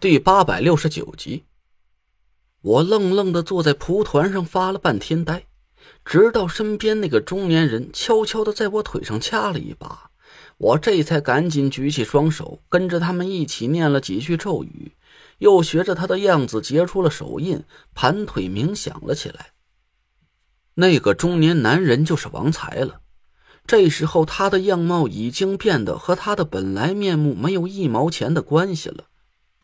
第八百六十九集，我愣愣的坐在蒲团上发了半天呆，直到身边那个中年人悄悄的在我腿上掐了一把，我这才赶紧举起双手，跟着他们一起念了几句咒语，又学着他的样子结出了手印，盘腿冥想了起来。那个中年男人就是王才了，这时候他的样貌已经变得和他的本来面目没有一毛钱的关系了。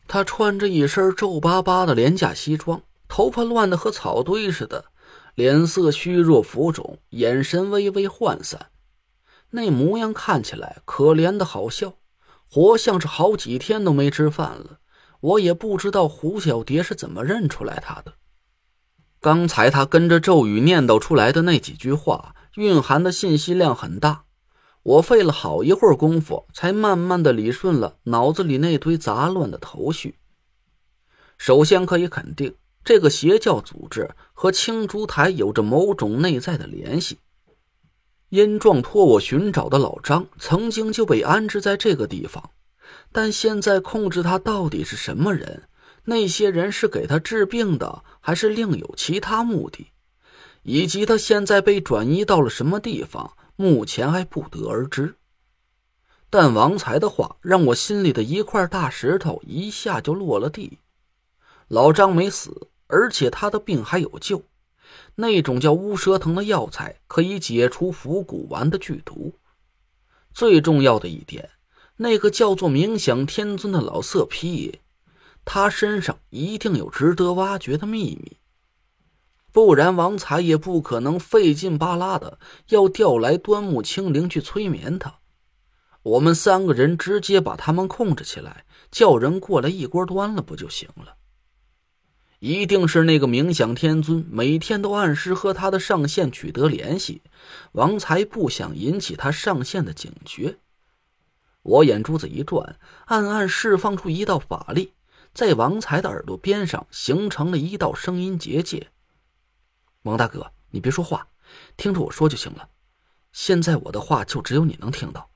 他穿着一身皱巴巴的廉价西装，头发乱得和草堆似的，脸色虚弱浮肿，眼神微微涣散，那模样看起来可怜的好笑，活像是好几天都没吃饭了。我也不知道胡小蝶是怎么认出来他的。刚才他跟着咒语念叨出来的那几句话，蕴含的信息量很大。我费了好一会儿功夫，才慢慢的理顺了脑子里那堆杂乱的头绪。首先可以肯定，这个邪教组织和青竹台有着某种内在的联系。殷壮托我寻找的老张，曾经就被安置在这个地方，但现在控制他到底是什么人？那些人是给他治病的，还是另有其他目的？以及他现在被转移到了什么地方？目前还不得而知，但王才的话让我心里的一块大石头一下就落了地。老张没死，而且他的病还有救，那种叫乌蛇藤的药材可以解除腐骨丸的剧毒。最重要的一点，那个叫做冥想天尊的老色批，他身上一定有值得挖掘的秘密。不然，王才也不可能费劲巴拉的要调来端木清灵去催眠他。我们三个人直接把他们控制起来，叫人过来一锅端了不就行了？一定是那个冥想天尊每天都按时和他的上线取得联系，王才不想引起他上线的警觉。我眼珠子一转，暗暗释放出一道法力，在王才的耳朵边上形成了一道声音结界。王大哥，你别说话，听着我说就行了。现在我的话就只有你能听到。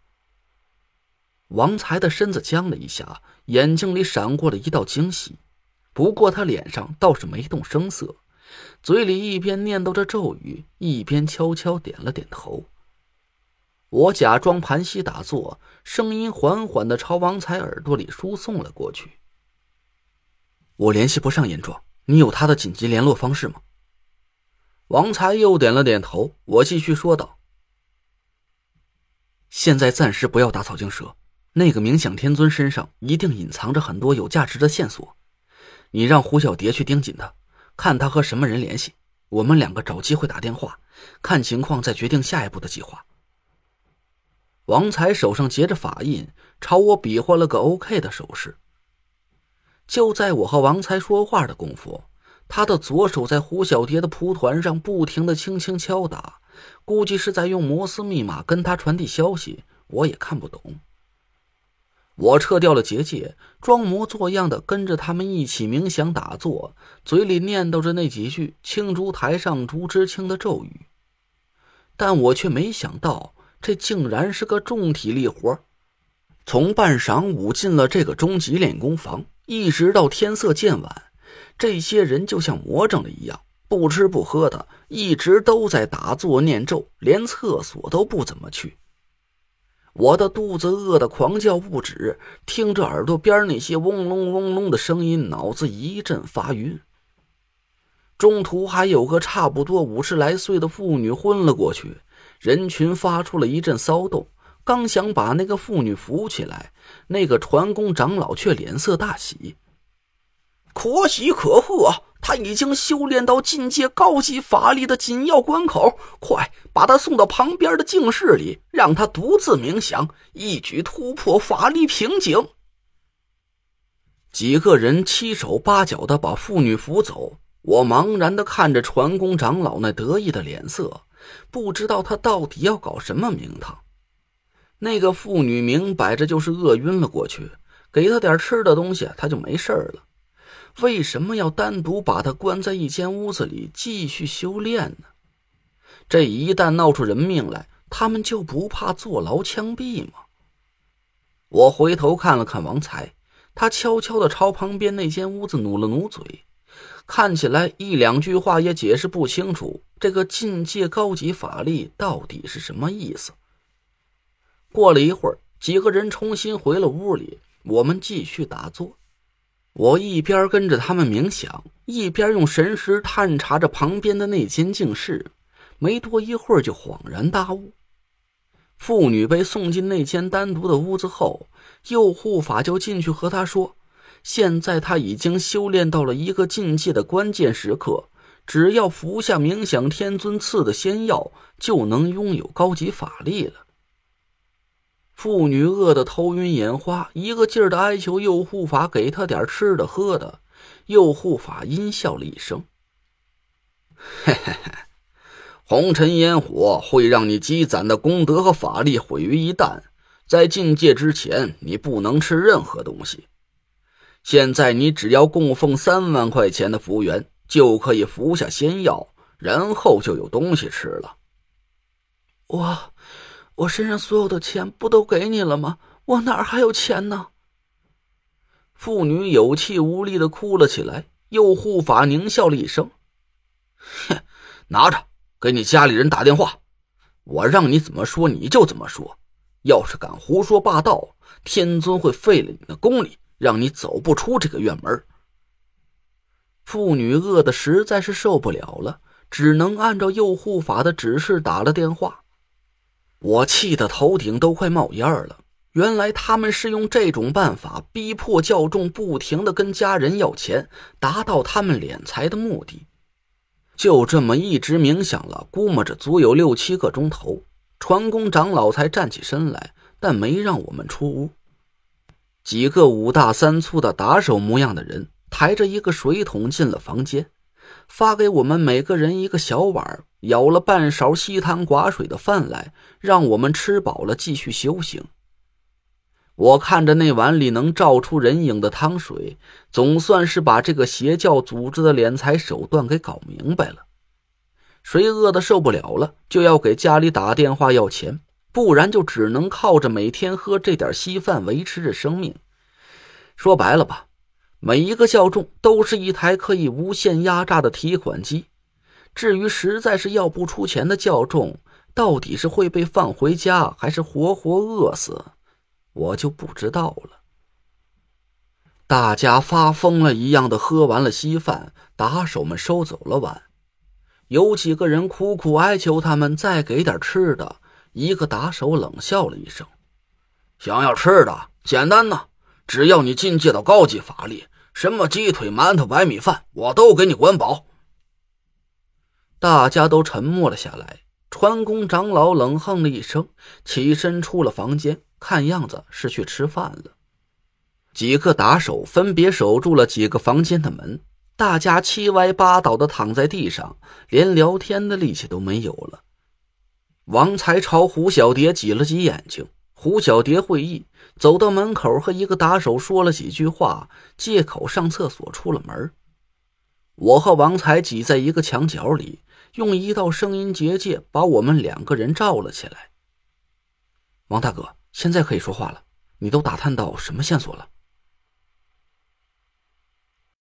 王才的身子僵了一下，眼睛里闪过了一道惊喜，不过他脸上倒是没动声色，嘴里一边念叨着咒语，一边悄悄点了点头。我假装盘膝打坐，声音缓缓的朝王才耳朵里输送了过去。我联系不上严壮，你有他的紧急联络方式吗？王才又点了点头，我继续说道：“现在暂时不要打草惊蛇，那个冥想天尊身上一定隐藏着很多有价值的线索。你让胡小蝶去盯紧他，看他和什么人联系。我们两个找机会打电话，看情况再决定下一步的计划。”王才手上结着法印，朝我比划了个 OK 的手势。就在我和王才说话的功夫。他的左手在胡小蝶的蒲团上不停的轻轻敲打，估计是在用摩斯密码跟他传递消息，我也看不懂。我撤掉了结界，装模作样的跟着他们一起冥想打坐，嘴里念叨着那几句青竹台上竹枝青的咒语，但我却没想到，这竟然是个重体力活。从半晌午进了这个终极练功房，一直到天色渐晚。这些人就像魔怔了一样，不吃不喝的，一直都在打坐念咒，连厕所都不怎么去。我的肚子饿得狂叫不止，听着耳朵边那些嗡隆嗡隆的声音，脑子一阵发晕。中途还有个差不多五十来岁的妇女昏了过去，人群发出了一阵骚动。刚想把那个妇女扶起来，那个船工长老却脸色大喜。可喜可贺，他已经修炼到进阶高级法力的紧要关口，快把他送到旁边的静室里，让他独自冥想，一举突破法力瓶颈。几个人七手八脚的把妇女扶走，我茫然的看着传功长老那得意的脸色，不知道他到底要搞什么名堂。那个妇女明摆着就是饿晕了过去，给他点吃的东西，他就没事了。为什么要单独把他关在一间屋子里继续修炼呢？这一旦闹出人命来，他们就不怕坐牢枪毙吗？我回头看了看王才，他悄悄地朝旁边那间屋子努了努嘴，看起来一两句话也解释不清楚这个境界高级法力到底是什么意思。过了一会儿，几个人重新回了屋里，我们继续打坐。我一边跟着他们冥想，一边用神识探查着旁边的那间净室。没多一会儿，就恍然大悟。妇女被送进那间单独的屋子后，右护法就进去和她说：“现在他已经修炼到了一个境界的关键时刻，只要服下冥想天尊赐的仙药，就能拥有高级法力了。”妇女饿得头晕眼花，一个劲儿的哀求右护法给她点吃的喝的。右护法阴笑了一声：“嘿嘿嘿。”红尘烟火会让你积攒的功德和法力毁于一旦，在境界之前，你不能吃任何东西。现在你只要供奉三万块钱的福元，就可以服下仙药，然后就有东西吃了。我，我身上所有的钱不都给你了吗？我哪还有钱呢？妇女有气无力的哭了起来。右护法狞笑了一声：“哼，拿着。”给你家里人打电话，我让你怎么说你就怎么说。要是敢胡说八道，天尊会废了你的功力，让你走不出这个院门。妇女饿得实在是受不了了，只能按照右护法的指示打了电话。我气得头顶都快冒烟了。原来他们是用这种办法逼迫教众不停的跟家人要钱，达到他们敛财的目的。就这么一直冥想了，估摸着足有六七个钟头，传功长老才站起身来，但没让我们出屋。几个五大三粗的打手模样的人抬着一个水桶进了房间，发给我们每个人一个小碗，舀了半勺稀汤寡水的饭来，让我们吃饱了继续修行。我看着那碗里能照出人影的汤水，总算是把这个邪教组织的敛财手段给搞明白了。谁饿得受不了了，就要给家里打电话要钱，不然就只能靠着每天喝这点稀饭维持着生命。说白了吧，每一个教众都是一台可以无限压榨的提款机。至于实在是要不出钱的教众，到底是会被放回家，还是活活饿死？我就不知道了。大家发疯了一样的喝完了稀饭，打手们收走了碗，有几个人苦苦哀求他们再给点吃的。一个打手冷笑了一声：“想要吃的，简单呐，只要你进阶到高级法力，什么鸡腿、馒头、白米饭，我都给你管饱。”大家都沉默了下来。传功长老冷哼了一声，起身出了房间。看样子是去吃饭了。几个打手分别守住了几个房间的门，大家七歪八倒的躺在地上，连聊天的力气都没有了。王才朝胡小蝶挤了挤眼睛，胡小蝶会意，走到门口和一个打手说了几句话，借口上厕所出了门。我和王才挤在一个墙角里，用一道声音结界把我们两个人罩了起来。王大哥。现在可以说话了，你都打探到什么线索了？